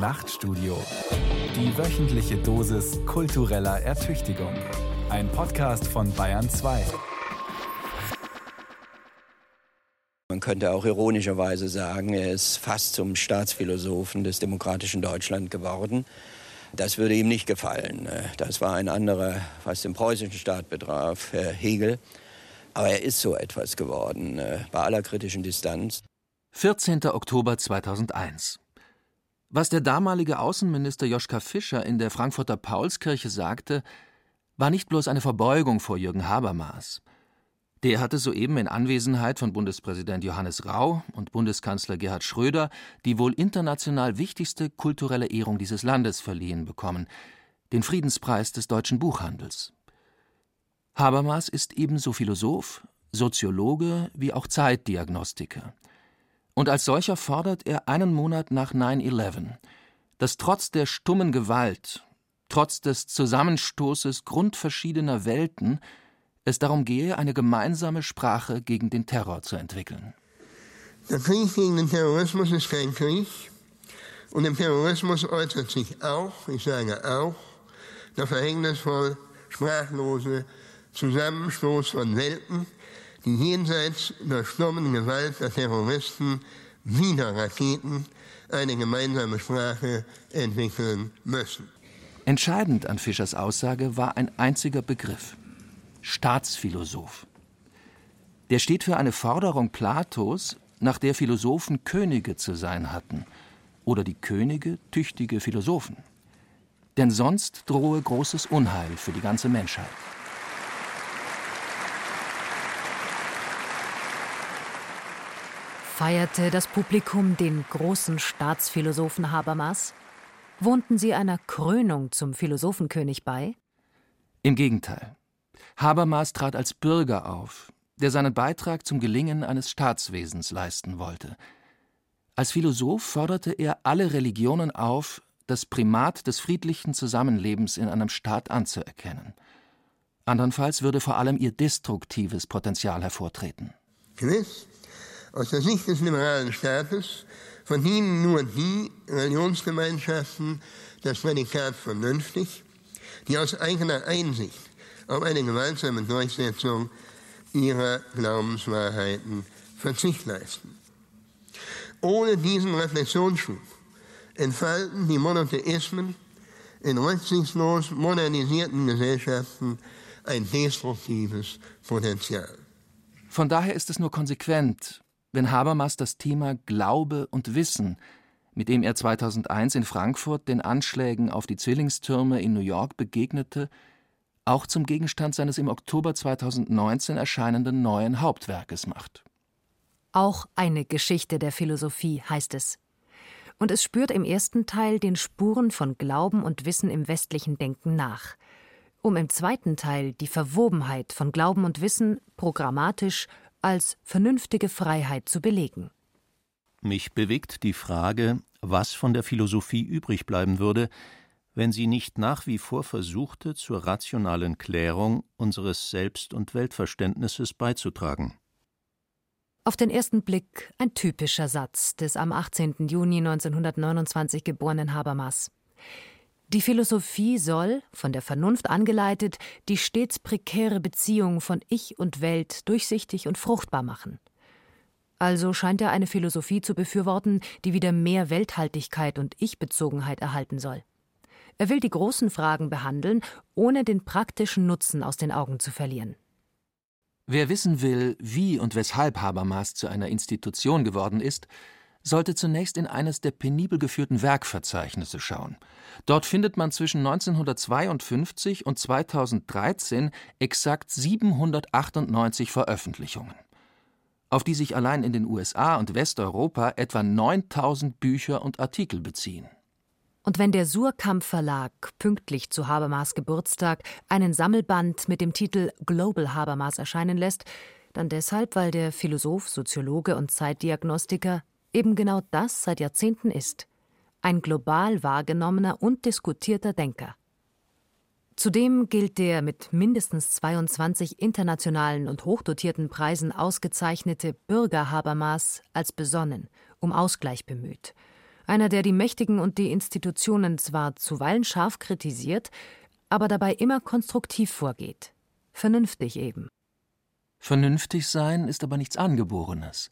Nachtstudio. Die wöchentliche Dosis kultureller Ertüchtigung. Ein Podcast von Bayern 2. Man könnte auch ironischerweise sagen, er ist fast zum Staatsphilosophen des demokratischen Deutschland geworden. Das würde ihm nicht gefallen. Das war ein anderer, was den preußischen Staat betraf, Hegel. Aber er ist so etwas geworden, äh, bei aller kritischen Distanz. 14. Oktober 2001. Was der damalige Außenminister Joschka Fischer in der Frankfurter Paulskirche sagte, war nicht bloß eine Verbeugung vor Jürgen Habermas. Der hatte soeben in Anwesenheit von Bundespräsident Johannes Rau und Bundeskanzler Gerhard Schröder die wohl international wichtigste kulturelle Ehrung dieses Landes verliehen bekommen, den Friedenspreis des deutschen Buchhandels. Habermas ist ebenso Philosoph, Soziologe wie auch Zeitdiagnostiker. Und als solcher fordert er einen Monat nach 9-11, dass trotz der stummen Gewalt, trotz des Zusammenstoßes grundverschiedener Welten es darum gehe, eine gemeinsame Sprache gegen den Terror zu entwickeln. Der Krieg gegen den Terrorismus ist kein Krieg. Und im Terrorismus äußert sich auch, ich sage auch, der verhängnisvoll sprachlose Zusammenstoß von Welten, die jenseits der stummen Gewalt der Terroristen wieder Raketen eine gemeinsame Sprache entwickeln müssen. Entscheidend an Fischers Aussage war ein einziger Begriff Staatsphilosoph. Der steht für eine Forderung Platos, nach der Philosophen Könige zu sein hatten oder die Könige tüchtige Philosophen. Denn sonst drohe großes Unheil für die ganze Menschheit. Feierte das Publikum den großen Staatsphilosophen Habermas? Wohnten sie einer Krönung zum Philosophenkönig bei? Im Gegenteil. Habermas trat als Bürger auf, der seinen Beitrag zum Gelingen eines Staatswesens leisten wollte. Als Philosoph forderte er alle Religionen auf, das Primat des friedlichen Zusammenlebens in einem Staat anzuerkennen. Andernfalls würde vor allem ihr destruktives Potenzial hervortreten. Gewiss, aus der Sicht des liberalen Staates verdienen nur die Religionsgemeinschaften das Prädikat vernünftig, die aus eigener Einsicht auf eine gemeinsame Durchsetzung ihrer Glaubenswahrheiten Verzicht leisten. Ohne diesen Reflexionsschub entfalten die Monotheismen in rücksichtslos modernisierten Gesellschaften ein destruktives Potenzial. Von daher ist es nur konsequent, wenn Habermas das Thema Glaube und Wissen, mit dem er 2001 in Frankfurt den Anschlägen auf die Zwillingstürme in New York begegnete, auch zum Gegenstand seines im Oktober 2019 erscheinenden neuen Hauptwerkes macht. Auch eine Geschichte der Philosophie heißt es. Und es spürt im ersten Teil den Spuren von Glauben und Wissen im westlichen Denken nach, um im zweiten Teil die Verwobenheit von Glauben und Wissen programmatisch als vernünftige Freiheit zu belegen. Mich bewegt die Frage, was von der Philosophie übrig bleiben würde, wenn sie nicht nach wie vor versuchte, zur rationalen Klärung unseres Selbst- und Weltverständnisses beizutragen. Auf den ersten Blick ein typischer Satz des am 18. Juni 1929 geborenen Habermas. Die Philosophie soll, von der Vernunft angeleitet, die stets prekäre Beziehung von Ich und Welt durchsichtig und fruchtbar machen. Also scheint er eine Philosophie zu befürworten, die wieder mehr Welthaltigkeit und Ich-Bezogenheit erhalten soll. Er will die großen Fragen behandeln, ohne den praktischen Nutzen aus den Augen zu verlieren. Wer wissen will, wie und weshalb Habermas zu einer Institution geworden ist, sollte zunächst in eines der penibel geführten Werkverzeichnisse schauen. Dort findet man zwischen 1952 und 2013 exakt 798 Veröffentlichungen, auf die sich allein in den USA und Westeuropa etwa 9000 Bücher und Artikel beziehen. Und wenn der Surkamp Verlag pünktlich zu Habermas Geburtstag einen Sammelband mit dem Titel Global Habermas erscheinen lässt, dann deshalb, weil der Philosoph, Soziologe und Zeitdiagnostiker eben genau das seit Jahrzehnten ist ein global wahrgenommener und diskutierter Denker. Zudem gilt der mit mindestens 22 internationalen und hochdotierten Preisen ausgezeichnete Bürger Habermas als besonnen, um Ausgleich bemüht Einer, der die Mächtigen und die Institutionen zwar zuweilen scharf kritisiert, aber dabei immer konstruktiv vorgeht. Vernünftig eben. Vernünftig sein ist aber nichts Angeborenes.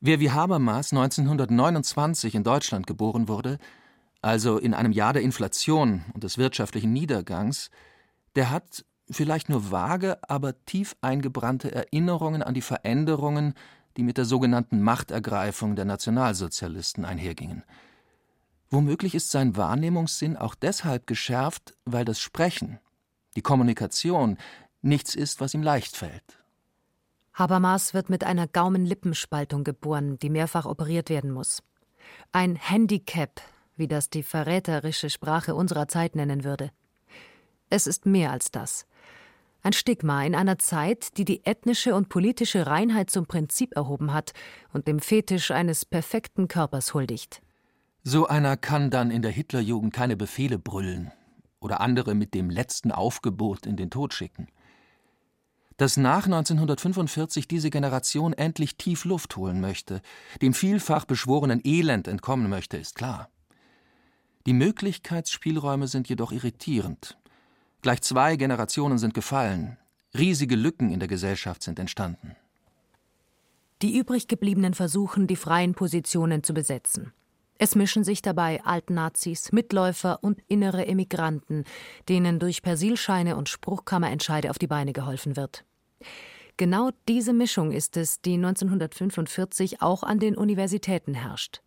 Wer wie Habermas 1929 in Deutschland geboren wurde, also in einem Jahr der Inflation und des wirtschaftlichen Niedergangs, der hat vielleicht nur vage, aber tief eingebrannte Erinnerungen an die Veränderungen, die mit der sogenannten Machtergreifung der Nationalsozialisten einhergingen. Womöglich ist sein Wahrnehmungssinn auch deshalb geschärft, weil das Sprechen, die Kommunikation, nichts ist, was ihm leicht fällt. Habermas wird mit einer Gaumenlippenspaltung geboren, die mehrfach operiert werden muss. Ein Handicap, wie das die verräterische Sprache unserer Zeit nennen würde. Es ist mehr als das. Ein Stigma in einer Zeit, die die ethnische und politische Reinheit zum Prinzip erhoben hat und dem Fetisch eines perfekten Körpers huldigt. So einer kann dann in der Hitlerjugend keine Befehle brüllen oder andere mit dem letzten Aufgebot in den Tod schicken. Dass nach 1945 diese Generation endlich tief Luft holen möchte, dem vielfach beschworenen Elend entkommen möchte, ist klar. Die Möglichkeitsspielräume sind jedoch irritierend. Gleich zwei Generationen sind gefallen. Riesige Lücken in der Gesellschaft sind entstanden. Die übrig gebliebenen versuchen, die freien Positionen zu besetzen. Es mischen sich dabei Altnazis, Mitläufer und innere Emigranten, denen durch Persilscheine und Spruchkammerentscheide auf die Beine geholfen wird. Genau diese Mischung ist es, die 1945 auch an den Universitäten herrscht.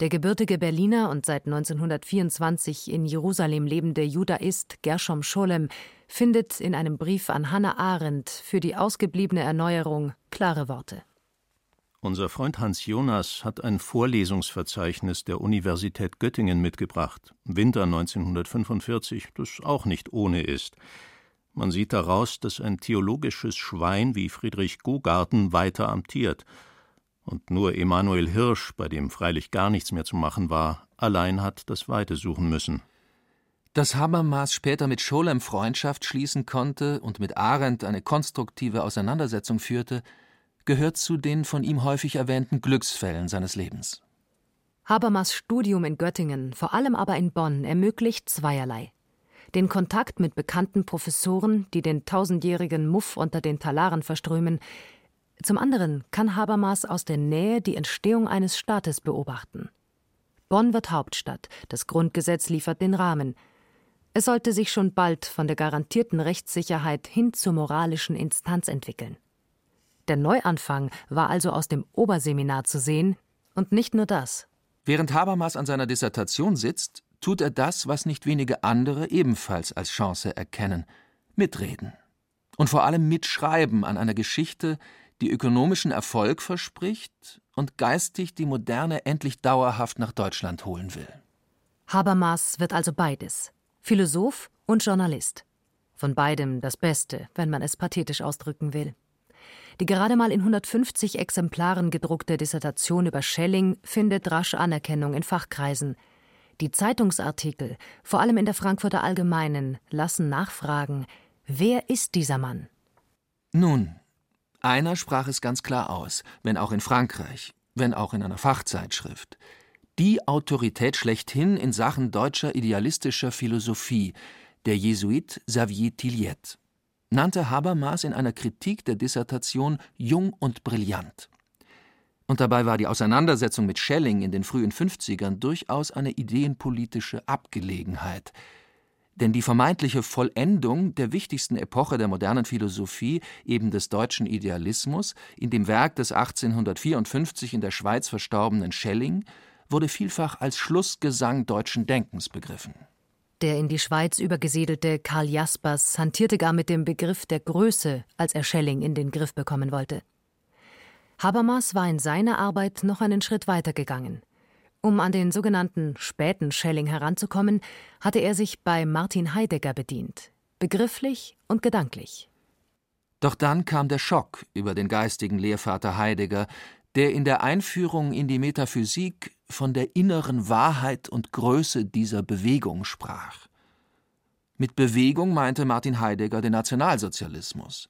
Der gebürtige Berliner und seit 1924 in Jerusalem lebende Judaist Gershom Scholem findet in einem Brief an Hannah Arendt für die ausgebliebene Erneuerung klare Worte. Unser Freund Hans Jonas hat ein Vorlesungsverzeichnis der Universität Göttingen mitgebracht, Winter 1945, das auch nicht ohne ist. Man sieht daraus, dass ein theologisches Schwein wie Friedrich Gogarten weiter amtiert. Und nur Emanuel Hirsch, bei dem freilich gar nichts mehr zu machen war, allein hat das Weite suchen müssen. Dass Habermas später mit Scholem Freundschaft schließen konnte und mit Arendt eine konstruktive Auseinandersetzung führte, gehört zu den von ihm häufig erwähnten Glücksfällen seines Lebens. Habermas Studium in Göttingen, vor allem aber in Bonn, ermöglicht zweierlei. Den Kontakt mit bekannten Professoren, die den tausendjährigen Muff unter den Talaren verströmen. Zum anderen kann Habermas aus der Nähe die Entstehung eines Staates beobachten. Bonn wird Hauptstadt, das Grundgesetz liefert den Rahmen. Es sollte sich schon bald von der garantierten Rechtssicherheit hin zur moralischen Instanz entwickeln. Der Neuanfang war also aus dem Oberseminar zu sehen, und nicht nur das. Während Habermas an seiner Dissertation sitzt, tut er das, was nicht wenige andere ebenfalls als Chance erkennen: mitreden. Und vor allem mitschreiben an einer Geschichte, die ökonomischen Erfolg verspricht und geistig die Moderne endlich dauerhaft nach Deutschland holen will. Habermas wird also beides: Philosoph und Journalist. Von beidem das Beste, wenn man es pathetisch ausdrücken will. Die gerade mal in 150 Exemplaren gedruckte Dissertation über Schelling findet rasch Anerkennung in Fachkreisen. Die Zeitungsartikel, vor allem in der Frankfurter Allgemeinen, lassen nachfragen, wer ist dieser Mann? Nun, einer sprach es ganz klar aus, wenn auch in Frankreich, wenn auch in einer Fachzeitschrift. Die Autorität schlechthin in Sachen deutscher idealistischer Philosophie, der Jesuit Xavier Tilliet nannte Habermas in einer Kritik der Dissertation jung und brillant. Und dabei war die Auseinandersetzung mit Schelling in den frühen 50ern durchaus eine ideenpolitische Abgelegenheit. Denn die vermeintliche Vollendung der wichtigsten Epoche der modernen Philosophie, eben des deutschen Idealismus, in dem Werk des 1854 in der Schweiz verstorbenen Schelling, wurde vielfach als Schlussgesang deutschen Denkens begriffen. Der in die Schweiz übergesiedelte Karl Jaspers hantierte gar mit dem Begriff der Größe, als er Schelling in den Griff bekommen wollte. Habermas war in seiner Arbeit noch einen Schritt weiter gegangen. Um an den sogenannten späten Schelling heranzukommen, hatte er sich bei Martin Heidegger bedient, begrifflich und gedanklich. Doch dann kam der Schock über den geistigen Lehrvater Heidegger, der in der Einführung in die Metaphysik von der inneren Wahrheit und Größe dieser Bewegung sprach. Mit Bewegung meinte Martin Heidegger den Nationalsozialismus.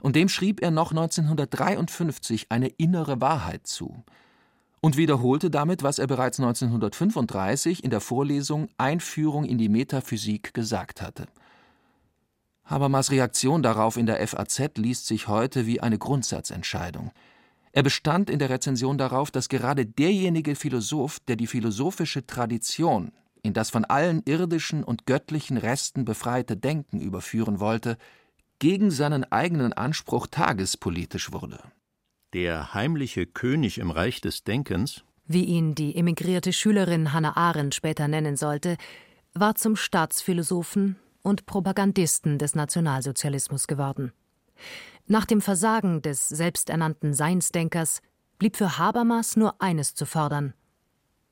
Und dem schrieb er noch 1953 eine innere Wahrheit zu. und wiederholte damit, was er bereits 1935 in der Vorlesung Einführung in die Metaphysik gesagt hatte. Habermas Reaktion darauf in der FAZ liest sich heute wie eine Grundsatzentscheidung. Er bestand in der Rezension darauf, dass gerade derjenige Philosoph, der die philosophische Tradition in das von allen irdischen und göttlichen Resten befreite Denken überführen wollte, gegen seinen eigenen Anspruch tagespolitisch wurde. Der heimliche König im Reich des Denkens, wie ihn die emigrierte Schülerin Hannah Arendt später nennen sollte, war zum Staatsphilosophen und Propagandisten des Nationalsozialismus geworden. Nach dem Versagen des selbsternannten Seinsdenkers blieb für Habermas nur eines zu fordern.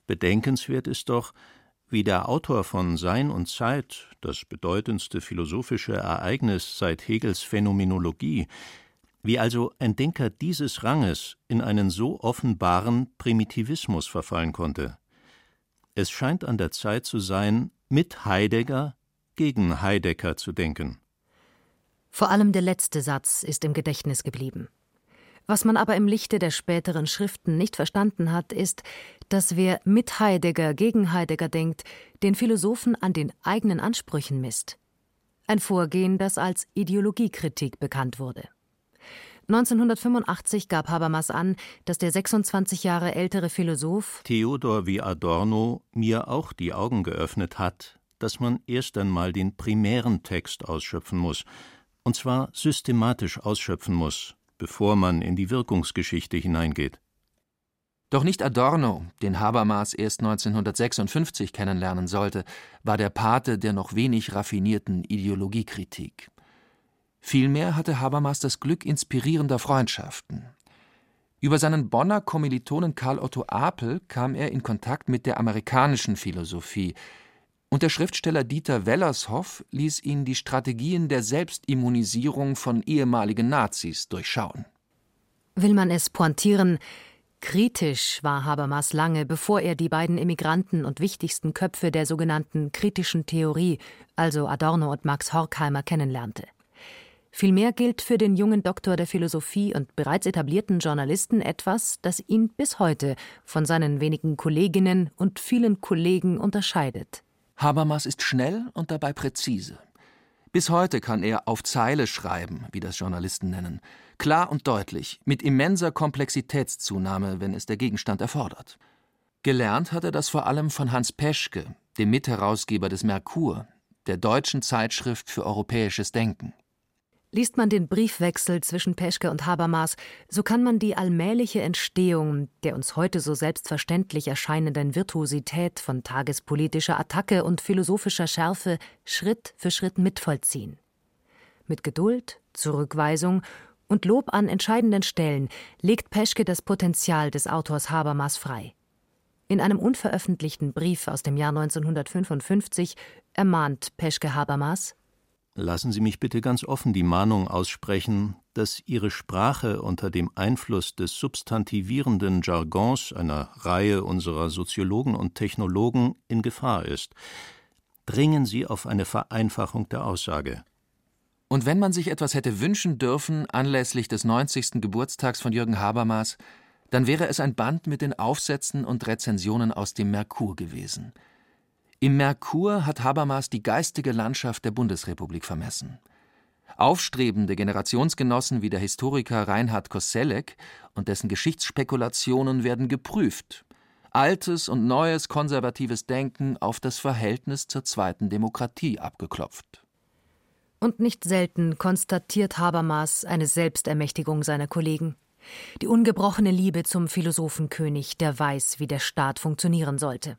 Bedenkenswert ist doch, wie der Autor von Sein und Zeit, das bedeutendste philosophische Ereignis seit Hegels Phänomenologie, wie also ein Denker dieses Ranges in einen so offenbaren Primitivismus verfallen konnte. Es scheint an der Zeit zu sein, mit Heidegger gegen Heidegger zu denken. Vor allem der letzte Satz ist im Gedächtnis geblieben. Was man aber im Lichte der späteren Schriften nicht verstanden hat, ist, dass wer mit Heidegger gegen Heidegger denkt, den Philosophen an den eigenen Ansprüchen misst. Ein Vorgehen, das als Ideologiekritik bekannt wurde. 1985 gab Habermas an, dass der 26 Jahre ältere Philosoph Theodor wie Adorno mir auch die Augen geöffnet hat, dass man erst einmal den primären Text ausschöpfen muss, und zwar systematisch ausschöpfen muss, bevor man in die Wirkungsgeschichte hineingeht. Doch nicht Adorno, den Habermas erst 1956 kennenlernen sollte, war der Pate der noch wenig raffinierten Ideologiekritik. Vielmehr hatte Habermas das Glück inspirierender Freundschaften. Über seinen Bonner Kommilitonen Karl Otto Apel kam er in Kontakt mit der amerikanischen Philosophie, und der Schriftsteller Dieter Wellershoff ließ ihn die Strategien der Selbstimmunisierung von ehemaligen Nazis durchschauen. Will man es pointieren, kritisch war Habermas lange, bevor er die beiden Emigranten und wichtigsten Köpfe der sogenannten kritischen Theorie, also Adorno und Max Horkheimer, kennenlernte. Vielmehr gilt für den jungen Doktor der Philosophie und bereits etablierten Journalisten etwas, das ihn bis heute von seinen wenigen Kolleginnen und vielen Kollegen unterscheidet. Habermas ist schnell und dabei präzise. Bis heute kann er auf Zeile schreiben, wie das Journalisten nennen, klar und deutlich, mit immenser Komplexitätszunahme, wenn es der Gegenstand erfordert. Gelernt hat er das vor allem von Hans Peschke, dem Mitherausgeber des Merkur, der deutschen Zeitschrift für europäisches Denken. Liest man den Briefwechsel zwischen Peschke und Habermas, so kann man die allmähliche Entstehung der uns heute so selbstverständlich erscheinenden Virtuosität von tagespolitischer Attacke und philosophischer Schärfe Schritt für Schritt mitvollziehen. Mit Geduld, Zurückweisung und Lob an entscheidenden Stellen legt Peschke das Potenzial des Autors Habermas frei. In einem unveröffentlichten Brief aus dem Jahr 1955 ermahnt Peschke Habermas Lassen Sie mich bitte ganz offen die Mahnung aussprechen, dass Ihre Sprache unter dem Einfluss des substantivierenden Jargons einer Reihe unserer Soziologen und Technologen in Gefahr ist. Dringen Sie auf eine Vereinfachung der Aussage. Und wenn man sich etwas hätte wünschen dürfen anlässlich des 90. Geburtstags von Jürgen Habermas, dann wäre es ein Band mit den Aufsätzen und Rezensionen aus dem Merkur gewesen – im Merkur hat Habermas die geistige Landschaft der Bundesrepublik vermessen. Aufstrebende Generationsgenossen wie der Historiker Reinhard Koselleck und dessen Geschichtsspekulationen werden geprüft. Altes und neues konservatives Denken auf das Verhältnis zur zweiten Demokratie abgeklopft. Und nicht selten konstatiert Habermas eine Selbstermächtigung seiner Kollegen. Die ungebrochene Liebe zum Philosophenkönig, der weiß, wie der Staat funktionieren sollte.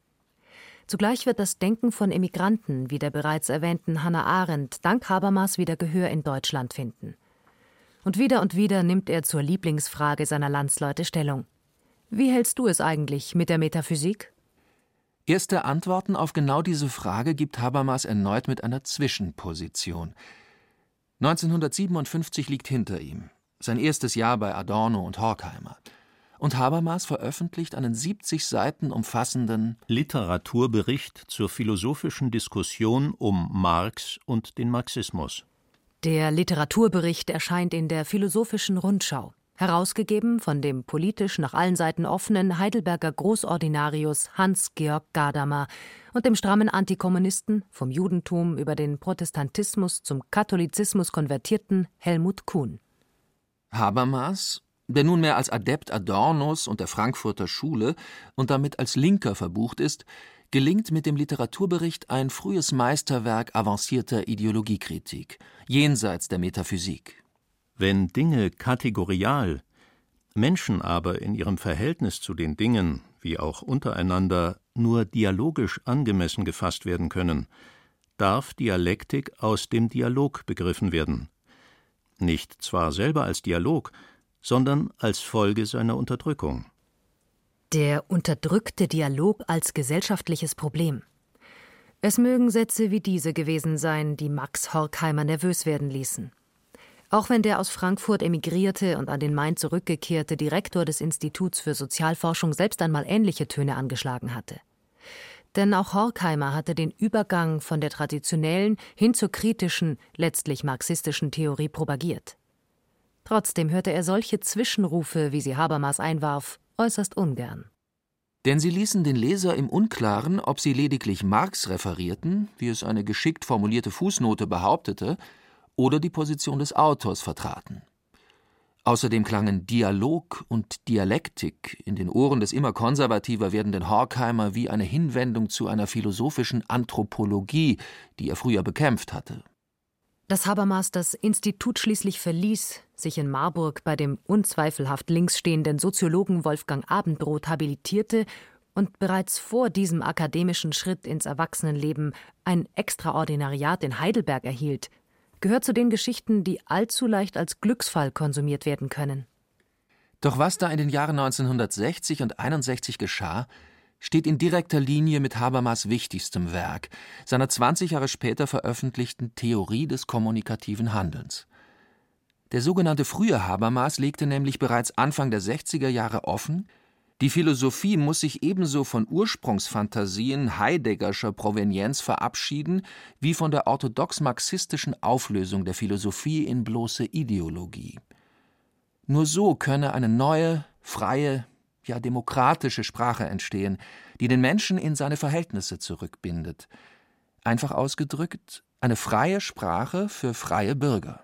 Zugleich wird das Denken von Emigranten, wie der bereits erwähnten Hannah Arendt, dank Habermas wieder Gehör in Deutschland finden. Und wieder und wieder nimmt er zur Lieblingsfrage seiner Landsleute Stellung. Wie hältst du es eigentlich mit der Metaphysik? Erste Antworten auf genau diese Frage gibt Habermas erneut mit einer Zwischenposition. 1957 liegt hinter ihm, sein erstes Jahr bei Adorno und Horkheimer und Habermas veröffentlicht einen 70 Seiten umfassenden Literaturbericht zur philosophischen Diskussion um Marx und den Marxismus. Der Literaturbericht erscheint in der Philosophischen Rundschau. herausgegeben von dem politisch nach allen Seiten offenen Heidelberger Großordinarius Hans-Georg Gadamer und dem strammen Antikommunisten, vom Judentum über den Protestantismus zum Katholizismus konvertierten Helmut Kuhn. Habermas, der nunmehr als Adept Adornos und der Frankfurter Schule und damit als Linker verbucht ist, gelingt mit dem Literaturbericht ein frühes Meisterwerk avancierter Ideologiekritik, jenseits der Metaphysik. Wenn Dinge kategorial, Menschen aber in ihrem Verhältnis zu den Dingen, wie auch untereinander, nur dialogisch angemessen gefasst werden können, darf Dialektik aus dem Dialog begriffen werden. Nicht zwar selber als Dialog, sondern als Folge seiner Unterdrückung. Der unterdrückte Dialog als gesellschaftliches Problem. Es mögen Sätze wie diese gewesen sein, die Max Horkheimer nervös werden ließen. Auch wenn der aus Frankfurt emigrierte und an den Main zurückgekehrte Direktor des Instituts für Sozialforschung selbst einmal ähnliche Töne angeschlagen hatte. Denn auch Horkheimer hatte den Übergang von der traditionellen hin zur kritischen, letztlich marxistischen Theorie propagiert. Trotzdem hörte er solche Zwischenrufe, wie sie Habermas einwarf, äußerst ungern. Denn sie ließen den Leser im Unklaren, ob sie lediglich Marx referierten, wie es eine geschickt formulierte Fußnote behauptete, oder die Position des Autors vertraten. Außerdem klangen Dialog und Dialektik in den Ohren des immer konservativer werdenden Horkheimer wie eine Hinwendung zu einer philosophischen Anthropologie, die er früher bekämpft hatte. Dass Habermas das Institut schließlich verließ, sich in Marburg bei dem unzweifelhaft links stehenden Soziologen Wolfgang Abendroth habilitierte und bereits vor diesem akademischen Schritt ins Erwachsenenleben ein Extraordinariat in Heidelberg erhielt, gehört zu den Geschichten, die allzu leicht als Glücksfall konsumiert werden können. Doch was da in den Jahren 1960 und 61 geschah, steht in direkter Linie mit Habermas wichtigstem Werk, seiner 20 Jahre später veröffentlichten Theorie des kommunikativen Handelns. Der sogenannte frühe Habermas legte nämlich bereits Anfang der 60er Jahre offen, die Philosophie muss sich ebenso von Ursprungsfantasien Heideggerscher Provenienz verabschieden, wie von der orthodox-marxistischen Auflösung der Philosophie in bloße Ideologie. Nur so könne eine neue, freie, ja demokratische Sprache entstehen, die den Menschen in seine Verhältnisse zurückbindet. Einfach ausgedrückt, eine freie Sprache für freie Bürger.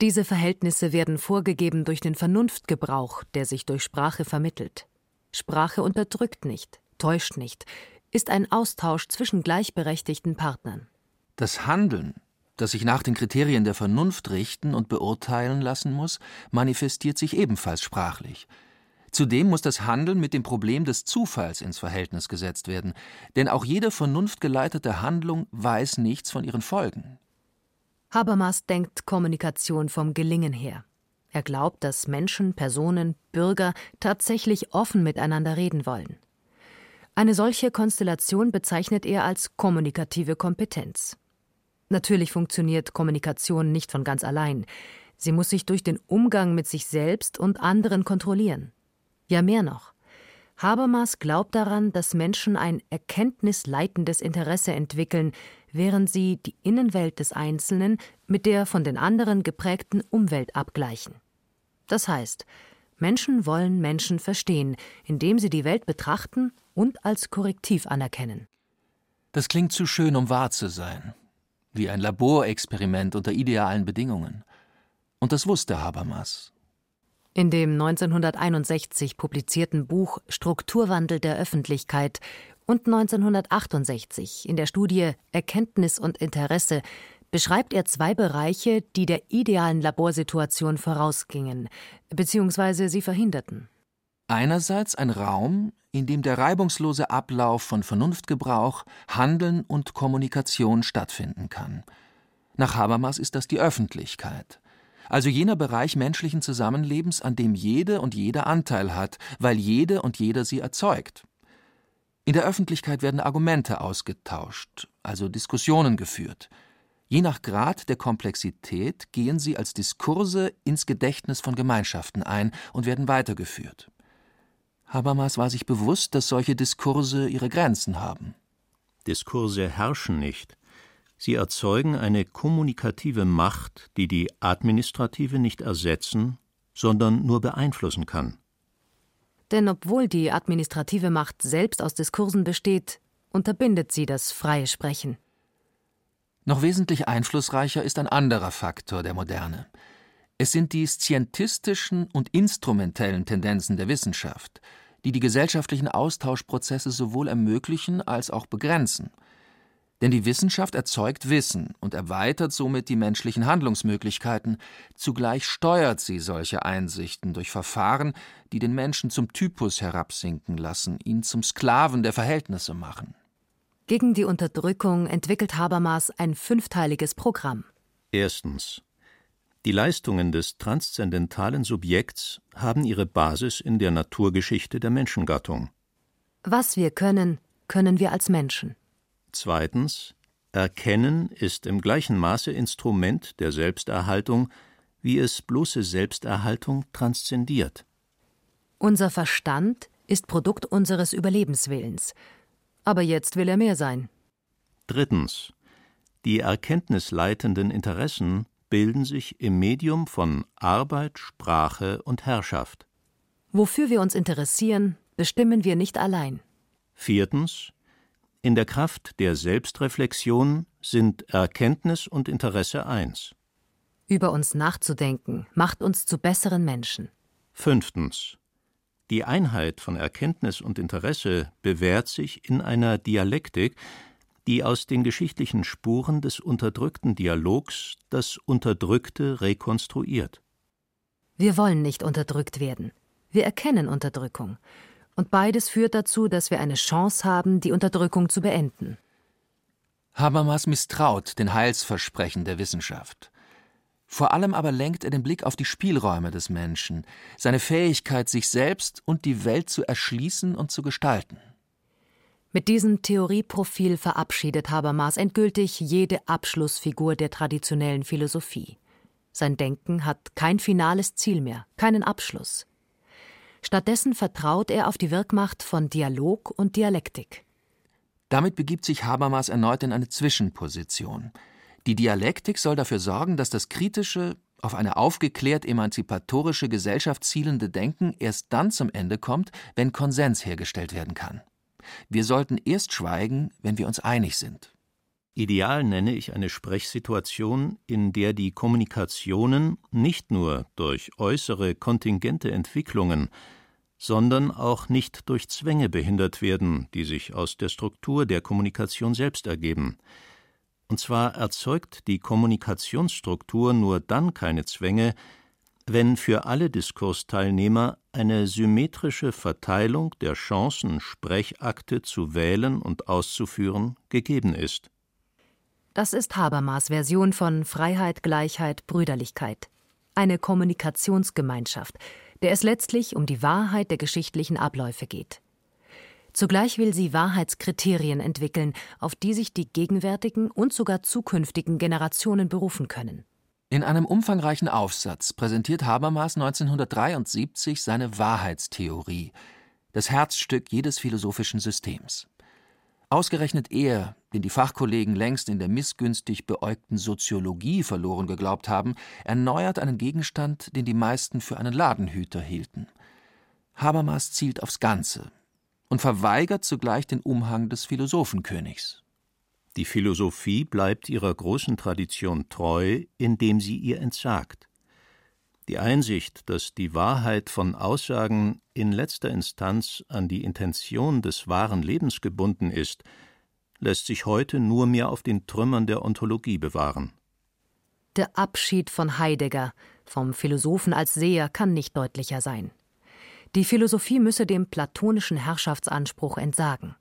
Diese Verhältnisse werden vorgegeben durch den Vernunftgebrauch, der sich durch Sprache vermittelt. Sprache unterdrückt nicht, täuscht nicht, ist ein Austausch zwischen gleichberechtigten Partnern. Das Handeln, das sich nach den Kriterien der Vernunft richten und beurteilen lassen muss, manifestiert sich ebenfalls sprachlich. Zudem muss das Handeln mit dem Problem des Zufalls ins Verhältnis gesetzt werden, denn auch jede vernunftgeleitete Handlung weiß nichts von ihren Folgen. Habermas denkt Kommunikation vom Gelingen her. Er glaubt, dass Menschen, Personen, Bürger tatsächlich offen miteinander reden wollen. Eine solche Konstellation bezeichnet er als kommunikative Kompetenz. Natürlich funktioniert Kommunikation nicht von ganz allein. Sie muss sich durch den Umgang mit sich selbst und anderen kontrollieren. Ja, mehr noch. Habermas glaubt daran, dass Menschen ein erkenntnisleitendes Interesse entwickeln, während sie die Innenwelt des Einzelnen mit der von den anderen geprägten Umwelt abgleichen. Das heißt, Menschen wollen Menschen verstehen, indem sie die Welt betrachten und als Korrektiv anerkennen. Das klingt zu schön, um wahr zu sein, wie ein Laborexperiment unter idealen Bedingungen. Und das wusste Habermas. In dem 1961 publizierten Buch Strukturwandel der Öffentlichkeit und 1968 in der Studie Erkenntnis und Interesse beschreibt er zwei Bereiche, die der idealen Laborsituation vorausgingen bzw. sie verhinderten. Einerseits ein Raum, in dem der reibungslose Ablauf von Vernunftgebrauch, Handeln und Kommunikation stattfinden kann. Nach Habermas ist das die Öffentlichkeit also jener Bereich menschlichen Zusammenlebens, an dem jede und jeder Anteil hat, weil jede und jeder sie erzeugt. In der Öffentlichkeit werden Argumente ausgetauscht, also Diskussionen geführt. Je nach Grad der Komplexität gehen sie als Diskurse ins Gedächtnis von Gemeinschaften ein und werden weitergeführt. Habermas war sich bewusst, dass solche Diskurse ihre Grenzen haben. Diskurse herrschen nicht, Sie erzeugen eine kommunikative Macht, die die administrative nicht ersetzen, sondern nur beeinflussen kann. Denn obwohl die administrative Macht selbst aus Diskursen besteht, unterbindet sie das freie Sprechen. Noch wesentlich einflussreicher ist ein anderer Faktor der Moderne. Es sind die scientistischen und instrumentellen Tendenzen der Wissenschaft, die die gesellschaftlichen Austauschprozesse sowohl ermöglichen als auch begrenzen. Denn die Wissenschaft erzeugt Wissen und erweitert somit die menschlichen Handlungsmöglichkeiten, zugleich steuert sie solche Einsichten durch Verfahren, die den Menschen zum Typus herabsinken lassen, ihn zum Sklaven der Verhältnisse machen. Gegen die Unterdrückung entwickelt Habermas ein fünfteiliges Programm. Erstens. Die Leistungen des transzendentalen Subjekts haben ihre Basis in der Naturgeschichte der Menschengattung. Was wir können, können wir als Menschen. Zweitens. Erkennen ist im gleichen Maße Instrument der Selbsterhaltung, wie es bloße Selbsterhaltung transzendiert. Unser Verstand ist Produkt unseres Überlebenswillens. Aber jetzt will er mehr sein. Drittens. Die erkenntnisleitenden Interessen bilden sich im Medium von Arbeit, Sprache und Herrschaft. Wofür wir uns interessieren, bestimmen wir nicht allein. Viertens. In der Kraft der Selbstreflexion sind Erkenntnis und Interesse eins. Über uns nachzudenken macht uns zu besseren Menschen. Fünftens. Die Einheit von Erkenntnis und Interesse bewährt sich in einer Dialektik, die aus den geschichtlichen Spuren des unterdrückten Dialogs das Unterdrückte rekonstruiert. Wir wollen nicht unterdrückt werden. Wir erkennen Unterdrückung. Und beides führt dazu, dass wir eine Chance haben, die Unterdrückung zu beenden. Habermas misstraut den Heilsversprechen der Wissenschaft. Vor allem aber lenkt er den Blick auf die Spielräume des Menschen, seine Fähigkeit, sich selbst und die Welt zu erschließen und zu gestalten. Mit diesem Theorieprofil verabschiedet Habermas endgültig jede Abschlussfigur der traditionellen Philosophie. Sein Denken hat kein finales Ziel mehr, keinen Abschluss. Stattdessen vertraut er auf die Wirkmacht von Dialog und Dialektik. Damit begibt sich Habermas erneut in eine Zwischenposition. Die Dialektik soll dafür sorgen, dass das kritische, auf eine aufgeklärt emanzipatorische Gesellschaft zielende Denken erst dann zum Ende kommt, wenn Konsens hergestellt werden kann. Wir sollten erst schweigen, wenn wir uns einig sind. Ideal nenne ich eine Sprechsituation, in der die Kommunikationen nicht nur durch äußere kontingente Entwicklungen, sondern auch nicht durch Zwänge behindert werden, die sich aus der Struktur der Kommunikation selbst ergeben. Und zwar erzeugt die Kommunikationsstruktur nur dann keine Zwänge, wenn für alle Diskursteilnehmer eine symmetrische Verteilung der Chancen, Sprechakte zu wählen und auszuführen, gegeben ist. Das ist Habermas Version von Freiheit, Gleichheit, Brüderlichkeit. Eine Kommunikationsgemeinschaft, der es letztlich um die Wahrheit der geschichtlichen Abläufe geht. Zugleich will sie Wahrheitskriterien entwickeln, auf die sich die gegenwärtigen und sogar zukünftigen Generationen berufen können. In einem umfangreichen Aufsatz präsentiert Habermas 1973 seine Wahrheitstheorie, das Herzstück jedes philosophischen Systems. Ausgerechnet er, den die Fachkollegen längst in der missgünstig beäugten Soziologie verloren geglaubt haben, erneuert einen Gegenstand, den die meisten für einen Ladenhüter hielten. Habermas zielt aufs Ganze, und verweigert zugleich den Umhang des Philosophenkönigs. Die Philosophie bleibt ihrer großen Tradition treu, indem sie ihr entsagt. Die Einsicht, dass die Wahrheit von Aussagen in letzter Instanz an die Intention des wahren Lebens gebunden ist, lässt sich heute nur mehr auf den Trümmern der Ontologie bewahren. Der Abschied von Heidegger, vom Philosophen als Seher, kann nicht deutlicher sein. Die Philosophie müsse dem platonischen Herrschaftsanspruch entsagen.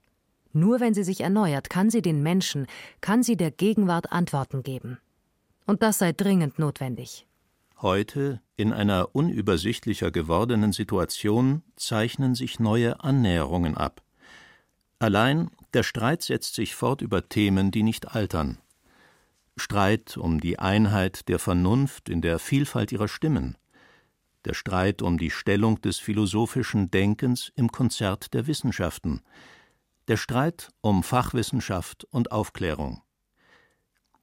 Nur wenn sie sich erneuert, kann sie den Menschen, kann sie der Gegenwart Antworten geben. Und das sei dringend notwendig. Heute, in einer unübersichtlicher gewordenen Situation, zeichnen sich neue Annäherungen ab. Allein der Streit setzt sich fort über Themen, die nicht altern. Streit um die Einheit der Vernunft in der Vielfalt ihrer Stimmen, der Streit um die Stellung des philosophischen Denkens im Konzert der Wissenschaften, der Streit um Fachwissenschaft und Aufklärung.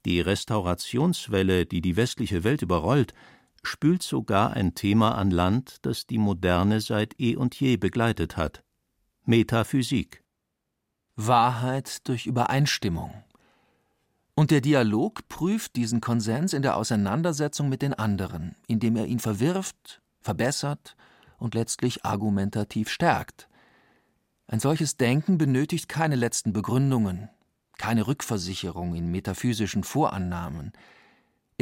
Die Restaurationswelle, die die westliche Welt überrollt, spült sogar ein Thema an Land, das die Moderne seit eh und je begleitet hat Metaphysik. Wahrheit durch Übereinstimmung. Und der Dialog prüft diesen Konsens in der Auseinandersetzung mit den anderen, indem er ihn verwirft, verbessert und letztlich argumentativ stärkt. Ein solches Denken benötigt keine letzten Begründungen, keine Rückversicherung in metaphysischen Vorannahmen.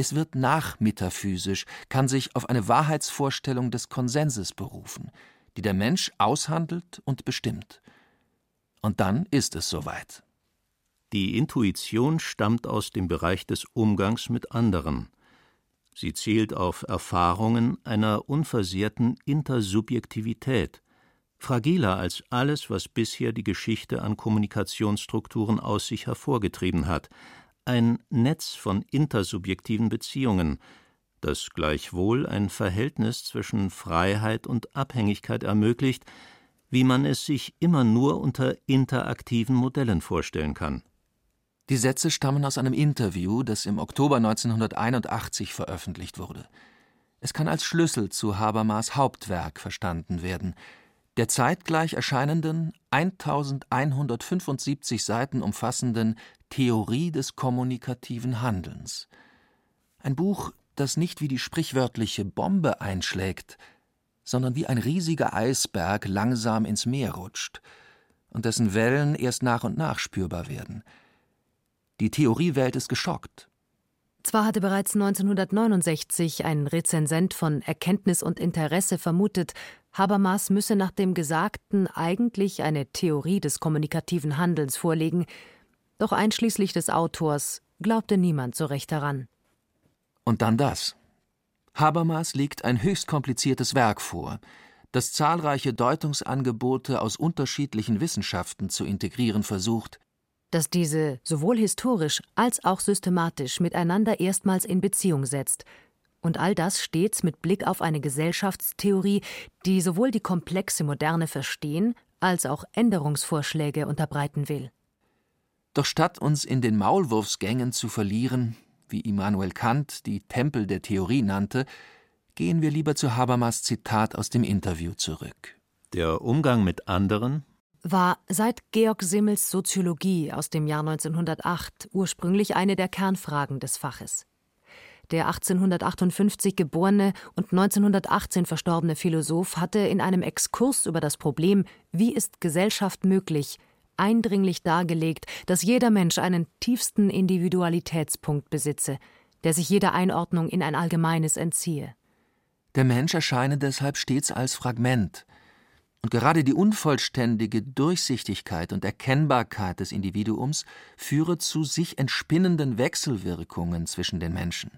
Es wird nachmetaphysisch, kann sich auf eine Wahrheitsvorstellung des Konsenses berufen, die der Mensch aushandelt und bestimmt. Und dann ist es soweit. Die Intuition stammt aus dem Bereich des Umgangs mit anderen. Sie zielt auf Erfahrungen einer unversehrten Intersubjektivität, fragiler als alles, was bisher die Geschichte an Kommunikationsstrukturen aus sich hervorgetrieben hat, ein Netz von intersubjektiven Beziehungen, das gleichwohl ein Verhältnis zwischen Freiheit und Abhängigkeit ermöglicht, wie man es sich immer nur unter interaktiven Modellen vorstellen kann. Die Sätze stammen aus einem Interview, das im Oktober 1981 veröffentlicht wurde. Es kann als Schlüssel zu Habermas Hauptwerk verstanden werden, der zeitgleich erscheinenden 1175 Seiten umfassenden Theorie des kommunikativen Handelns. Ein Buch, das nicht wie die sprichwörtliche Bombe einschlägt, sondern wie ein riesiger Eisberg langsam ins Meer rutscht und dessen Wellen erst nach und nach spürbar werden. Die Theoriewelt ist geschockt. Zwar hatte bereits 1969 ein Rezensent von Erkenntnis und Interesse vermutet, Habermas müsse nach dem Gesagten eigentlich eine Theorie des kommunikativen Handelns vorlegen, doch einschließlich des Autors glaubte niemand so recht daran. Und dann das. Habermas legt ein höchst kompliziertes Werk vor, das zahlreiche Deutungsangebote aus unterschiedlichen Wissenschaften zu integrieren versucht, das diese sowohl historisch als auch systematisch miteinander erstmals in Beziehung setzt, und all das stets mit Blick auf eine Gesellschaftstheorie, die sowohl die komplexe Moderne verstehen als auch Änderungsvorschläge unterbreiten will. Doch statt uns in den Maulwurfsgängen zu verlieren, wie Immanuel Kant die Tempel der Theorie nannte, gehen wir lieber zu Habermas Zitat aus dem Interview zurück. Der Umgang mit anderen war seit Georg Simmels Soziologie aus dem Jahr 1908 ursprünglich eine der Kernfragen des Faches. Der 1858 geborene und 1918 verstorbene Philosoph hatte in einem Exkurs über das Problem Wie ist Gesellschaft möglich eindringlich dargelegt, dass jeder Mensch einen tiefsten Individualitätspunkt besitze, der sich jeder Einordnung in ein Allgemeines entziehe. Der Mensch erscheine deshalb stets als Fragment, und gerade die unvollständige Durchsichtigkeit und Erkennbarkeit des Individuums führe zu sich entspinnenden Wechselwirkungen zwischen den Menschen.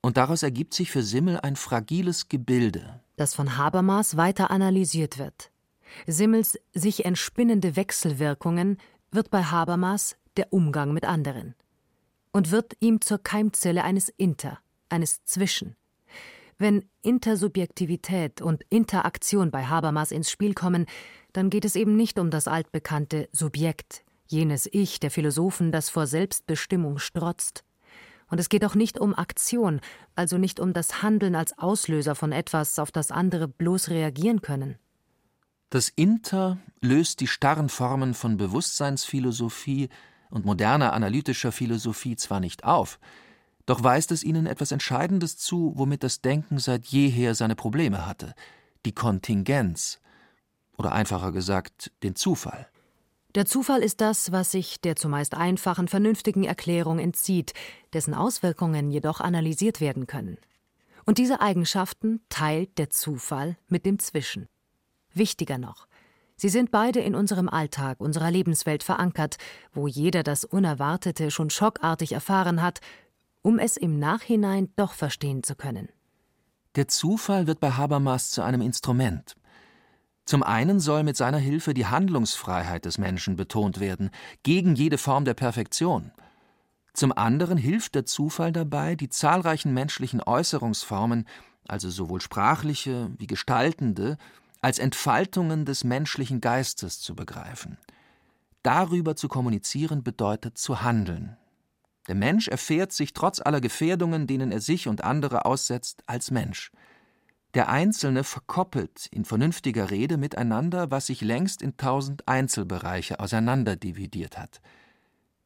Und daraus ergibt sich für Simmel ein fragiles Gebilde, das von Habermas weiter analysiert wird. Simmels sich entspinnende Wechselwirkungen wird bei Habermas der Umgang mit anderen und wird ihm zur Keimzelle eines Inter, eines Zwischen. Wenn Intersubjektivität und Interaktion bei Habermas ins Spiel kommen, dann geht es eben nicht um das altbekannte Subjekt, jenes Ich der Philosophen, das vor Selbstbestimmung strotzt. Und es geht auch nicht um Aktion, also nicht um das Handeln als Auslöser von etwas, auf das andere bloß reagieren können. Das Inter löst die starren Formen von Bewusstseinsphilosophie und moderner analytischer Philosophie zwar nicht auf, doch weist es ihnen etwas Entscheidendes zu, womit das Denken seit jeher seine Probleme hatte die Kontingenz oder einfacher gesagt den Zufall. Der Zufall ist das, was sich der zumeist einfachen, vernünftigen Erklärung entzieht, dessen Auswirkungen jedoch analysiert werden können. Und diese Eigenschaften teilt der Zufall mit dem Zwischen. Wichtiger noch, sie sind beide in unserem Alltag, unserer Lebenswelt verankert, wo jeder das Unerwartete schon schockartig erfahren hat, um es im Nachhinein doch verstehen zu können. Der Zufall wird bei Habermas zu einem Instrument. Zum einen soll mit seiner Hilfe die Handlungsfreiheit des Menschen betont werden, gegen jede Form der Perfektion. Zum anderen hilft der Zufall dabei, die zahlreichen menschlichen Äußerungsformen, also sowohl sprachliche wie gestaltende, als Entfaltungen des menschlichen Geistes zu begreifen. Darüber zu kommunizieren bedeutet zu handeln. Der Mensch erfährt sich trotz aller Gefährdungen, denen er sich und andere aussetzt, als Mensch. Der Einzelne verkoppelt in vernünftiger Rede miteinander, was sich längst in tausend Einzelbereiche auseinanderdividiert hat.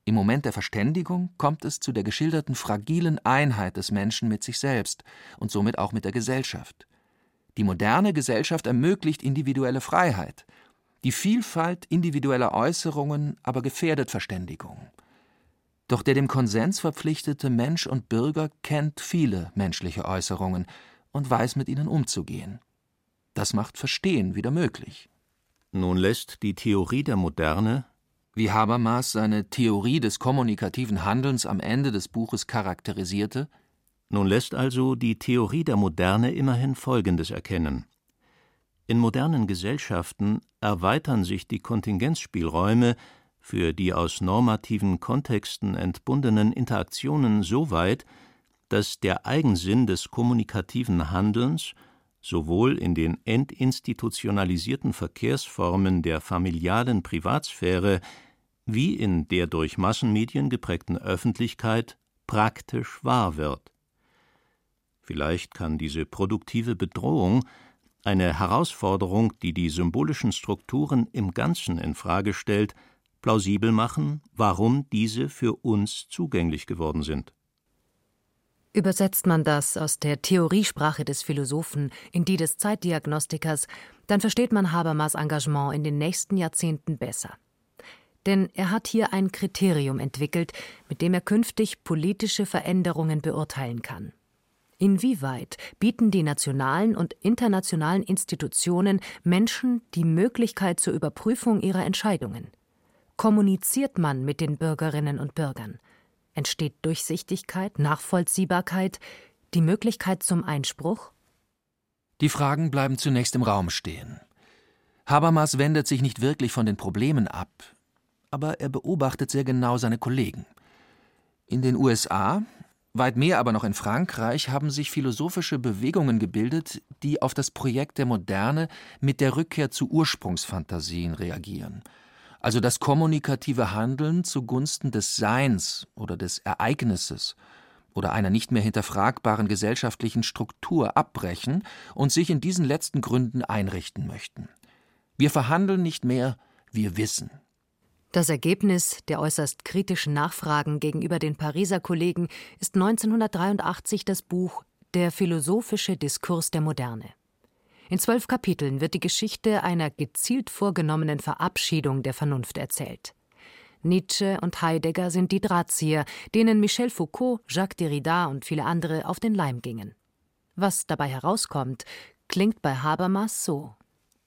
Im Moment der Verständigung kommt es zu der geschilderten fragilen Einheit des Menschen mit sich selbst und somit auch mit der Gesellschaft. Die moderne Gesellschaft ermöglicht individuelle Freiheit. Die Vielfalt individueller Äußerungen aber gefährdet Verständigung. Doch der dem Konsens verpflichtete Mensch und Bürger kennt viele menschliche Äußerungen und weiß mit ihnen umzugehen. Das macht Verstehen wieder möglich. Nun lässt die Theorie der Moderne, wie Habermas seine Theorie des kommunikativen Handelns am Ende des Buches charakterisierte, nun lässt also die Theorie der Moderne immerhin Folgendes erkennen. In modernen Gesellschaften erweitern sich die Kontingenzspielräume für die aus normativen Kontexten entbundenen Interaktionen so weit, dass der Eigensinn des kommunikativen Handelns sowohl in den entinstitutionalisierten Verkehrsformen der familialen Privatsphäre wie in der durch Massenmedien geprägten Öffentlichkeit praktisch wahr wird. Vielleicht kann diese produktive Bedrohung eine Herausforderung, die die symbolischen Strukturen im Ganzen in Frage stellt, plausibel machen, warum diese für uns zugänglich geworden sind. Übersetzt man das aus der Theoriesprache des Philosophen in die des Zeitdiagnostikers, dann versteht man Habermas Engagement in den nächsten Jahrzehnten besser. Denn er hat hier ein Kriterium entwickelt, mit dem er künftig politische Veränderungen beurteilen kann. Inwieweit bieten die nationalen und internationalen Institutionen Menschen die Möglichkeit zur Überprüfung ihrer Entscheidungen? Kommuniziert man mit den Bürgerinnen und Bürgern? Entsteht Durchsichtigkeit, Nachvollziehbarkeit, die Möglichkeit zum Einspruch? Die Fragen bleiben zunächst im Raum stehen. Habermas wendet sich nicht wirklich von den Problemen ab, aber er beobachtet sehr genau seine Kollegen. In den USA, weit mehr aber noch in Frankreich, haben sich philosophische Bewegungen gebildet, die auf das Projekt der Moderne mit der Rückkehr zu Ursprungsfantasien reagieren – also das kommunikative Handeln zugunsten des Seins oder des Ereignisses oder einer nicht mehr hinterfragbaren gesellschaftlichen Struktur abbrechen und sich in diesen letzten Gründen einrichten möchten. Wir verhandeln nicht mehr, wir wissen. Das Ergebnis der äußerst kritischen Nachfragen gegenüber den Pariser Kollegen ist 1983 das Buch Der philosophische Diskurs der Moderne. In zwölf Kapiteln wird die Geschichte einer gezielt vorgenommenen Verabschiedung der Vernunft erzählt. Nietzsche und Heidegger sind die Drahtzieher, denen Michel Foucault, Jacques Derrida und viele andere auf den Leim gingen. Was dabei herauskommt, klingt bei Habermas so.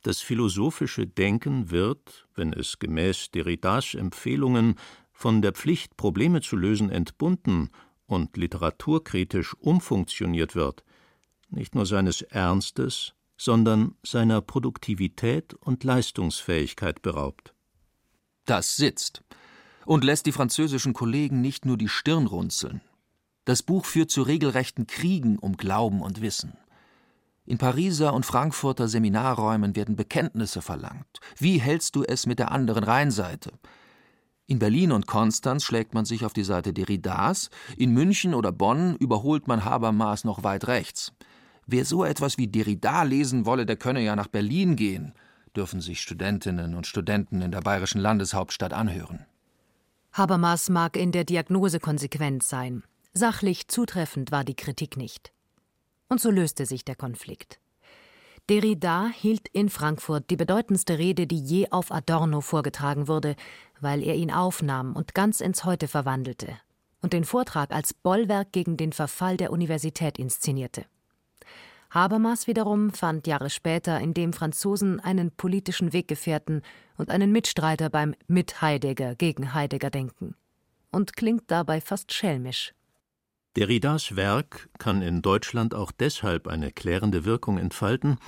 Das philosophische Denken wird, wenn es gemäß Derridas Empfehlungen von der Pflicht, Probleme zu lösen, entbunden und literaturkritisch umfunktioniert wird, nicht nur seines Ernstes, sondern seiner Produktivität und Leistungsfähigkeit beraubt. Das sitzt und lässt die französischen Kollegen nicht nur die Stirn runzeln. Das Buch führt zu regelrechten Kriegen um Glauben und Wissen. In Pariser und Frankfurter Seminarräumen werden Bekenntnisse verlangt. Wie hältst du es mit der anderen Rheinseite? In Berlin und Konstanz schlägt man sich auf die Seite Derridas, in München oder Bonn überholt man Habermas noch weit rechts. Wer so etwas wie Derrida lesen wolle, der könne ja nach Berlin gehen, dürfen sich Studentinnen und Studenten in der bayerischen Landeshauptstadt anhören. Habermas mag in der Diagnose konsequent sein. Sachlich zutreffend war die Kritik nicht. Und so löste sich der Konflikt. Derrida hielt in Frankfurt die bedeutendste Rede, die je auf Adorno vorgetragen wurde, weil er ihn aufnahm und ganz ins Heute verwandelte und den Vortrag als Bollwerk gegen den Verfall der Universität inszenierte. Habermas wiederum fand Jahre später in dem Franzosen einen politischen Weggefährten und einen Mitstreiter beim mit Heidegger gegen Heidegger denken und klingt dabei fast schelmisch. Derridas Werk kann in Deutschland auch deshalb eine klärende Wirkung entfalten,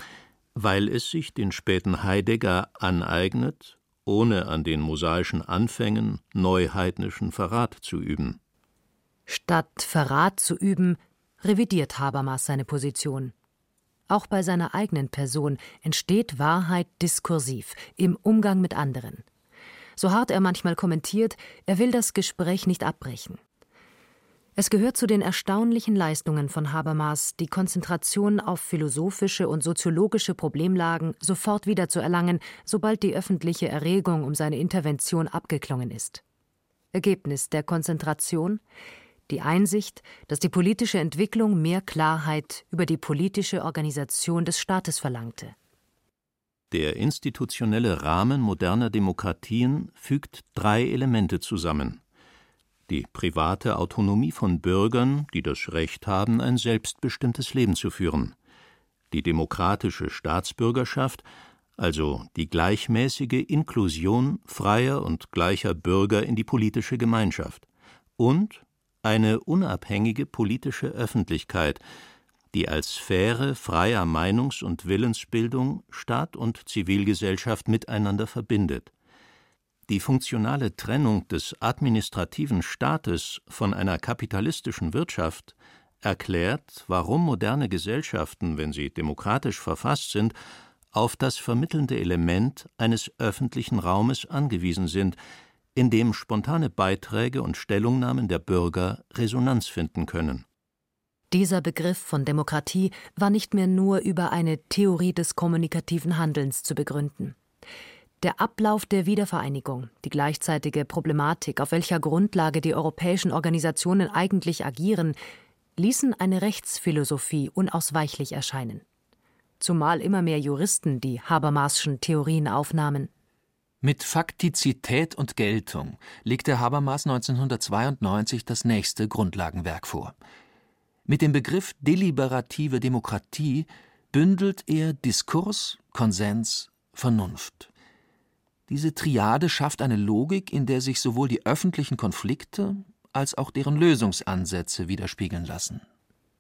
weil es sich den späten Heidegger aneignet, ohne an den mosaischen Anfängen neuheidnischen Verrat zu üben. Statt Verrat zu üben, revidiert Habermas seine Position. Auch bei seiner eigenen Person entsteht Wahrheit diskursiv im Umgang mit anderen. So hart er manchmal kommentiert, er will das Gespräch nicht abbrechen. Es gehört zu den erstaunlichen Leistungen von Habermas, die Konzentration auf philosophische und soziologische Problemlagen sofort wieder zu erlangen, sobald die öffentliche Erregung um seine Intervention abgeklungen ist. Ergebnis der Konzentration die Einsicht, dass die politische Entwicklung mehr Klarheit über die politische Organisation des Staates verlangte. Der institutionelle Rahmen moderner Demokratien fügt drei Elemente zusammen die private Autonomie von Bürgern, die das Recht haben, ein selbstbestimmtes Leben zu führen, die demokratische Staatsbürgerschaft, also die gleichmäßige Inklusion freier und gleicher Bürger in die politische Gemeinschaft, und eine unabhängige politische Öffentlichkeit, die als Sphäre freier Meinungs- und Willensbildung Staat und Zivilgesellschaft miteinander verbindet die funktionale Trennung des administrativen Staates von einer kapitalistischen Wirtschaft erklärt, warum moderne Gesellschaften, wenn sie demokratisch verfasst sind, auf das vermittelnde Element eines öffentlichen Raumes angewiesen sind, in dem spontane Beiträge und Stellungnahmen der Bürger Resonanz finden können. Dieser Begriff von Demokratie war nicht mehr nur über eine Theorie des kommunikativen Handelns zu begründen. Der Ablauf der Wiedervereinigung, die gleichzeitige Problematik, auf welcher Grundlage die europäischen Organisationen eigentlich agieren, ließen eine Rechtsphilosophie unausweichlich erscheinen. Zumal immer mehr Juristen die Habermasschen Theorien aufnahmen. Mit Faktizität und Geltung legte Habermas 1992 das nächste Grundlagenwerk vor. Mit dem Begriff deliberative Demokratie bündelt er Diskurs, Konsens, Vernunft. Diese Triade schafft eine Logik, in der sich sowohl die öffentlichen Konflikte als auch deren Lösungsansätze widerspiegeln lassen.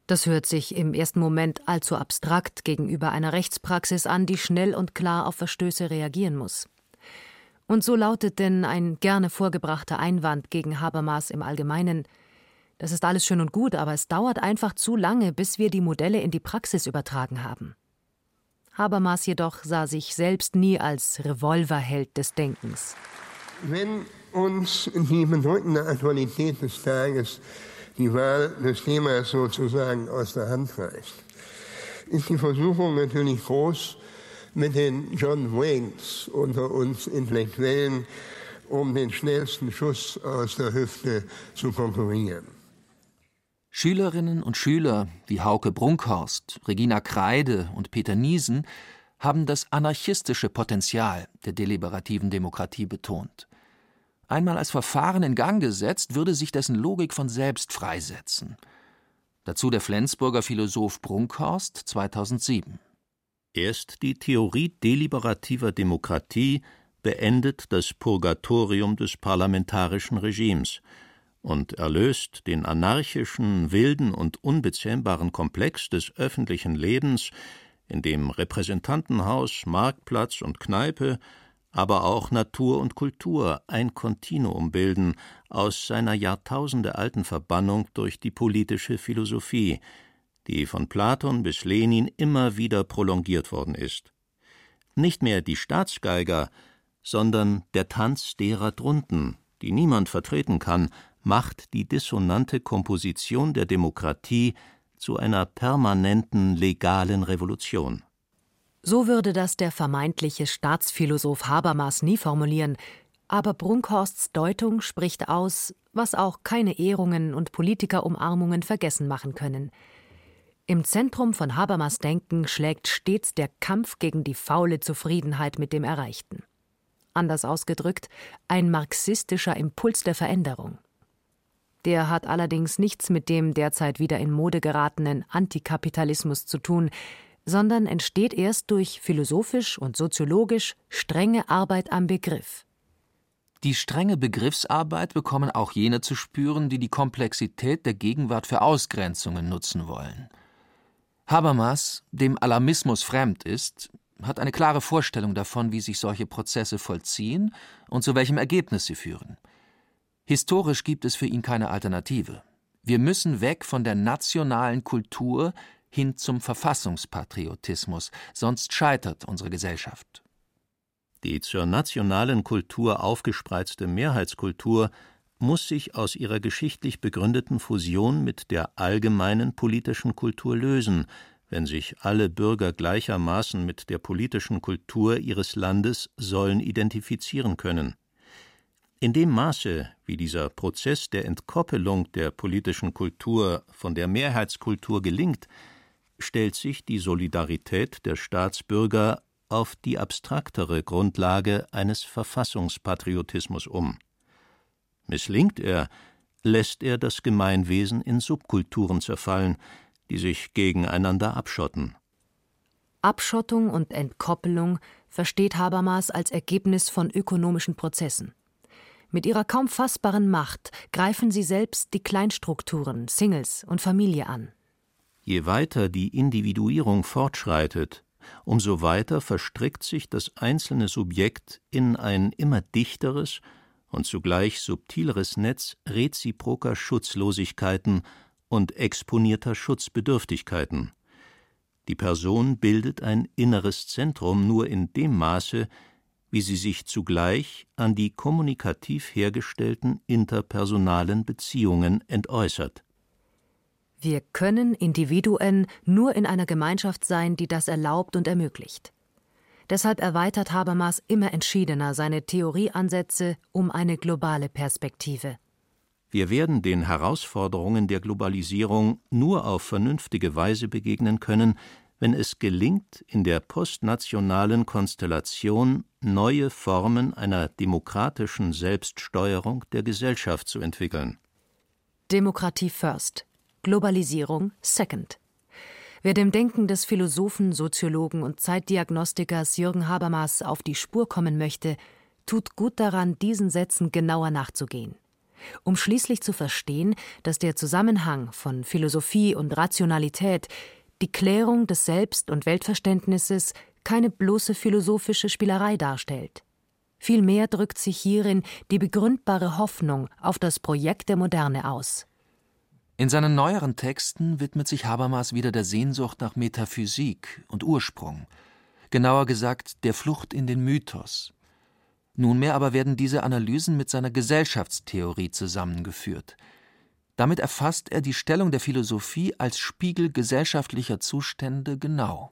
Das hört sich im ersten Moment allzu abstrakt gegenüber einer Rechtspraxis an, die schnell und klar auf Verstöße reagieren muss. Und so lautet denn ein gerne vorgebrachter Einwand gegen Habermas im Allgemeinen Das ist alles schön und gut, aber es dauert einfach zu lange, bis wir die Modelle in die Praxis übertragen haben. Habermas jedoch sah sich selbst nie als Revolverheld des Denkens. Wenn uns die bedeutende Aktualität des Tages die Wahl des Themas sozusagen aus der Hand reißt, ist die Versuchung natürlich groß, mit den John Waynes unter uns Intellektuellen um den schnellsten Schuss aus der Hüfte zu konkurrieren. Schülerinnen und Schüler wie Hauke Brunkhorst, Regina Kreide und Peter Niesen haben das anarchistische Potenzial der deliberativen Demokratie betont. Einmal als Verfahren in Gang gesetzt, würde sich dessen Logik von selbst freisetzen. Dazu der Flensburger Philosoph Brunkhorst 2007. Erst die Theorie deliberativer Demokratie beendet das Purgatorium des parlamentarischen Regimes und erlöst den anarchischen, wilden und unbezähmbaren Komplex des öffentlichen Lebens, in dem Repräsentantenhaus, Marktplatz und Kneipe, aber auch Natur und Kultur ein Kontinuum bilden aus seiner jahrtausendealten Verbannung durch die politische Philosophie, die von Platon bis Lenin immer wieder prolongiert worden ist. Nicht mehr die Staatsgeiger, sondern der Tanz derer drunten, die niemand vertreten kann, macht die dissonante Komposition der Demokratie zu einer permanenten legalen Revolution. So würde das der vermeintliche Staatsphilosoph Habermas nie formulieren, aber Brunkhorsts Deutung spricht aus, was auch keine Ehrungen und Politikerumarmungen vergessen machen können. Im Zentrum von Habermas Denken schlägt stets der Kampf gegen die faule Zufriedenheit mit dem Erreichten. Anders ausgedrückt, ein marxistischer Impuls der Veränderung. Der hat allerdings nichts mit dem derzeit wieder in Mode geratenen Antikapitalismus zu tun, sondern entsteht erst durch philosophisch und soziologisch strenge Arbeit am Begriff. Die strenge Begriffsarbeit bekommen auch jene zu spüren, die die Komplexität der Gegenwart für Ausgrenzungen nutzen wollen. Habermas, dem Alarmismus fremd ist, hat eine klare Vorstellung davon, wie sich solche Prozesse vollziehen und zu welchem Ergebnis sie führen. Historisch gibt es für ihn keine Alternative. Wir müssen weg von der nationalen Kultur hin zum Verfassungspatriotismus, sonst scheitert unsere Gesellschaft. Die zur nationalen Kultur aufgespreizte Mehrheitskultur muss sich aus ihrer geschichtlich begründeten Fusion mit der allgemeinen politischen Kultur lösen, wenn sich alle Bürger gleichermaßen mit der politischen Kultur ihres Landes sollen identifizieren können. In dem Maße, wie dieser Prozess der Entkoppelung der politischen Kultur von der Mehrheitskultur gelingt, stellt sich die Solidarität der Staatsbürger auf die abstraktere Grundlage eines Verfassungspatriotismus um. Misslingt er, lässt er das Gemeinwesen in Subkulturen zerfallen, die sich gegeneinander abschotten. Abschottung und Entkoppelung versteht Habermas als Ergebnis von ökonomischen Prozessen. Mit ihrer kaum fassbaren Macht greifen sie selbst die Kleinstrukturen, Singles und Familie an. Je weiter die Individuierung fortschreitet, umso weiter verstrickt sich das einzelne Subjekt in ein immer dichteres und zugleich subtileres Netz reziproker Schutzlosigkeiten und exponierter Schutzbedürftigkeiten. Die Person bildet ein inneres Zentrum nur in dem Maße, wie sie sich zugleich an die kommunikativ hergestellten interpersonalen Beziehungen entäußert. Wir können Individuen nur in einer Gemeinschaft sein, die das erlaubt und ermöglicht. Deshalb erweitert Habermas immer entschiedener seine Theorieansätze um eine globale Perspektive. Wir werden den Herausforderungen der Globalisierung nur auf vernünftige Weise begegnen können, wenn es gelingt, in der postnationalen Konstellation neue Formen einer demokratischen Selbststeuerung der Gesellschaft zu entwickeln. Demokratie first, Globalisierung second. Wer dem Denken des Philosophen, Soziologen und Zeitdiagnostikers Jürgen Habermas auf die Spur kommen möchte, tut gut daran, diesen Sätzen genauer nachzugehen. Um schließlich zu verstehen, dass der Zusammenhang von Philosophie und Rationalität die Klärung des Selbst- und Weltverständnisses keine bloße philosophische Spielerei darstellt. Vielmehr drückt sich hierin die begründbare Hoffnung auf das Projekt der Moderne aus. In seinen neueren Texten widmet sich Habermas wieder der Sehnsucht nach Metaphysik und Ursprung, genauer gesagt der Flucht in den Mythos. Nunmehr aber werden diese Analysen mit seiner Gesellschaftstheorie zusammengeführt – damit erfasst er die Stellung der Philosophie als Spiegel gesellschaftlicher Zustände genau.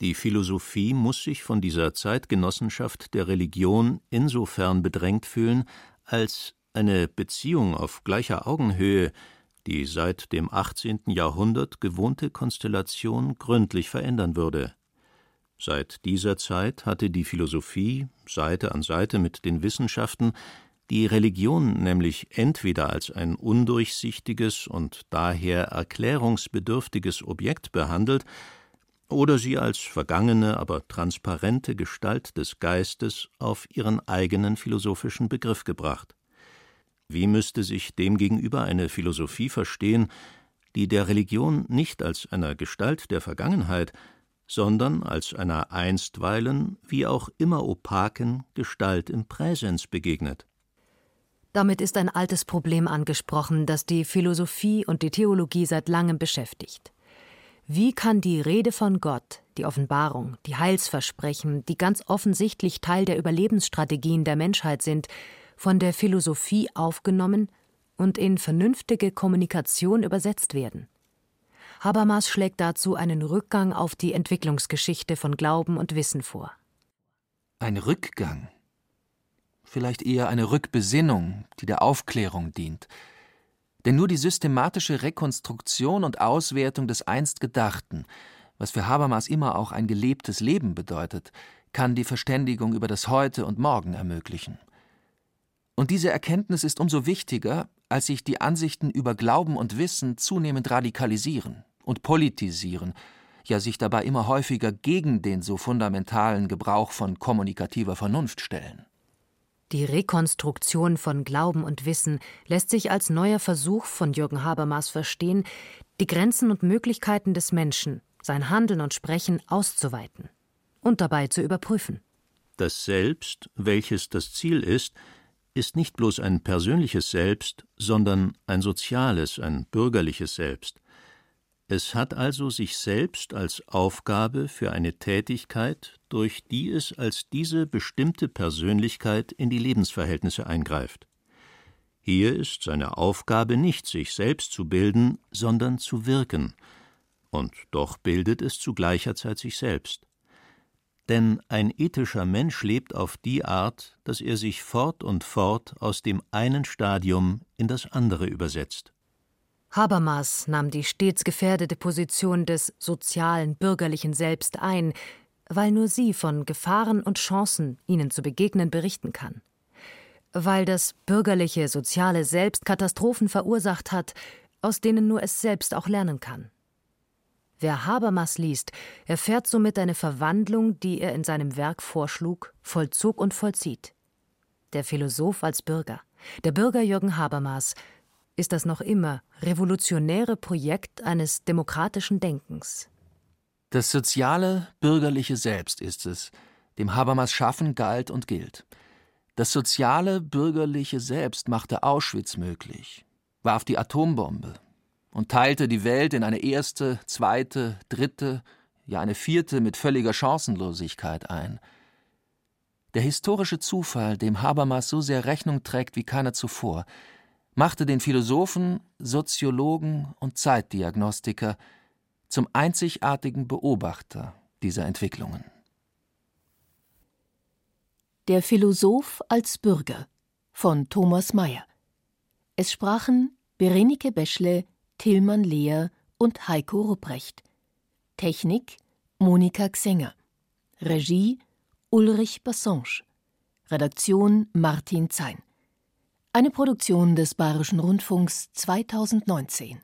Die Philosophie muss sich von dieser Zeitgenossenschaft der Religion insofern bedrängt fühlen, als eine Beziehung auf gleicher Augenhöhe die seit dem 18. Jahrhundert gewohnte Konstellation gründlich verändern würde. Seit dieser Zeit hatte die Philosophie Seite an Seite mit den Wissenschaften die Religion nämlich entweder als ein undurchsichtiges und daher erklärungsbedürftiges Objekt behandelt oder sie als vergangene, aber transparente Gestalt des Geistes auf ihren eigenen philosophischen Begriff gebracht. Wie müsste sich demgegenüber eine Philosophie verstehen, die der Religion nicht als einer Gestalt der Vergangenheit, sondern als einer einstweilen, wie auch immer opaken Gestalt im Präsens begegnet? Damit ist ein altes Problem angesprochen, das die Philosophie und die Theologie seit langem beschäftigt. Wie kann die Rede von Gott, die Offenbarung, die Heilsversprechen, die ganz offensichtlich Teil der Überlebensstrategien der Menschheit sind, von der Philosophie aufgenommen und in vernünftige Kommunikation übersetzt werden? Habermas schlägt dazu einen Rückgang auf die Entwicklungsgeschichte von Glauben und Wissen vor. Ein Rückgang? Vielleicht eher eine Rückbesinnung, die der Aufklärung dient. Denn nur die systematische Rekonstruktion und Auswertung des einst Gedachten, was für Habermas immer auch ein gelebtes Leben bedeutet, kann die Verständigung über das Heute und Morgen ermöglichen. Und diese Erkenntnis ist umso wichtiger, als sich die Ansichten über Glauben und Wissen zunehmend radikalisieren und politisieren, ja sich dabei immer häufiger gegen den so fundamentalen Gebrauch von kommunikativer Vernunft stellen. Die Rekonstruktion von Glauben und Wissen lässt sich als neuer Versuch von Jürgen Habermas verstehen, die Grenzen und Möglichkeiten des Menschen, sein Handeln und Sprechen auszuweiten und dabei zu überprüfen. Das Selbst, welches das Ziel ist, ist nicht bloß ein persönliches Selbst, sondern ein soziales, ein bürgerliches Selbst. Es hat also sich selbst als Aufgabe für eine Tätigkeit, durch die es als diese bestimmte Persönlichkeit in die Lebensverhältnisse eingreift. Hier ist seine Aufgabe nicht, sich selbst zu bilden, sondern zu wirken. Und doch bildet es zu gleicher Zeit sich selbst. Denn ein ethischer Mensch lebt auf die Art, dass er sich fort und fort aus dem einen Stadium in das andere übersetzt. Habermas nahm die stets gefährdete Position des sozialen, bürgerlichen Selbst ein, weil nur sie von Gefahren und Chancen, ihnen zu begegnen, berichten kann. Weil das bürgerliche, soziale Selbst Katastrophen verursacht hat, aus denen nur es selbst auch lernen kann. Wer Habermas liest, erfährt somit eine Verwandlung, die er in seinem Werk vorschlug, vollzog und vollzieht. Der Philosoph als Bürger, der Bürger Jürgen Habermas, ist das noch immer revolutionäre Projekt eines demokratischen Denkens. Das soziale, bürgerliche Selbst ist es, dem Habermas Schaffen galt und gilt. Das soziale, bürgerliche Selbst machte Auschwitz möglich, warf die Atombombe, und teilte die Welt in eine erste, zweite, dritte, ja eine vierte mit völliger Chancenlosigkeit ein. Der historische Zufall, dem Habermas so sehr Rechnung trägt wie keiner zuvor, machte den Philosophen, Soziologen und Zeitdiagnostiker zum einzigartigen Beobachter dieser Entwicklungen. Der Philosoph als Bürger von Thomas Mayer. Es sprachen Berenike Beschle, Tilman Lehr und Heiko Rupprecht. Technik Monika Xenger. Regie Ulrich Bassange. Redaktion Martin Zein. Eine Produktion des Bayerischen Rundfunks 2019.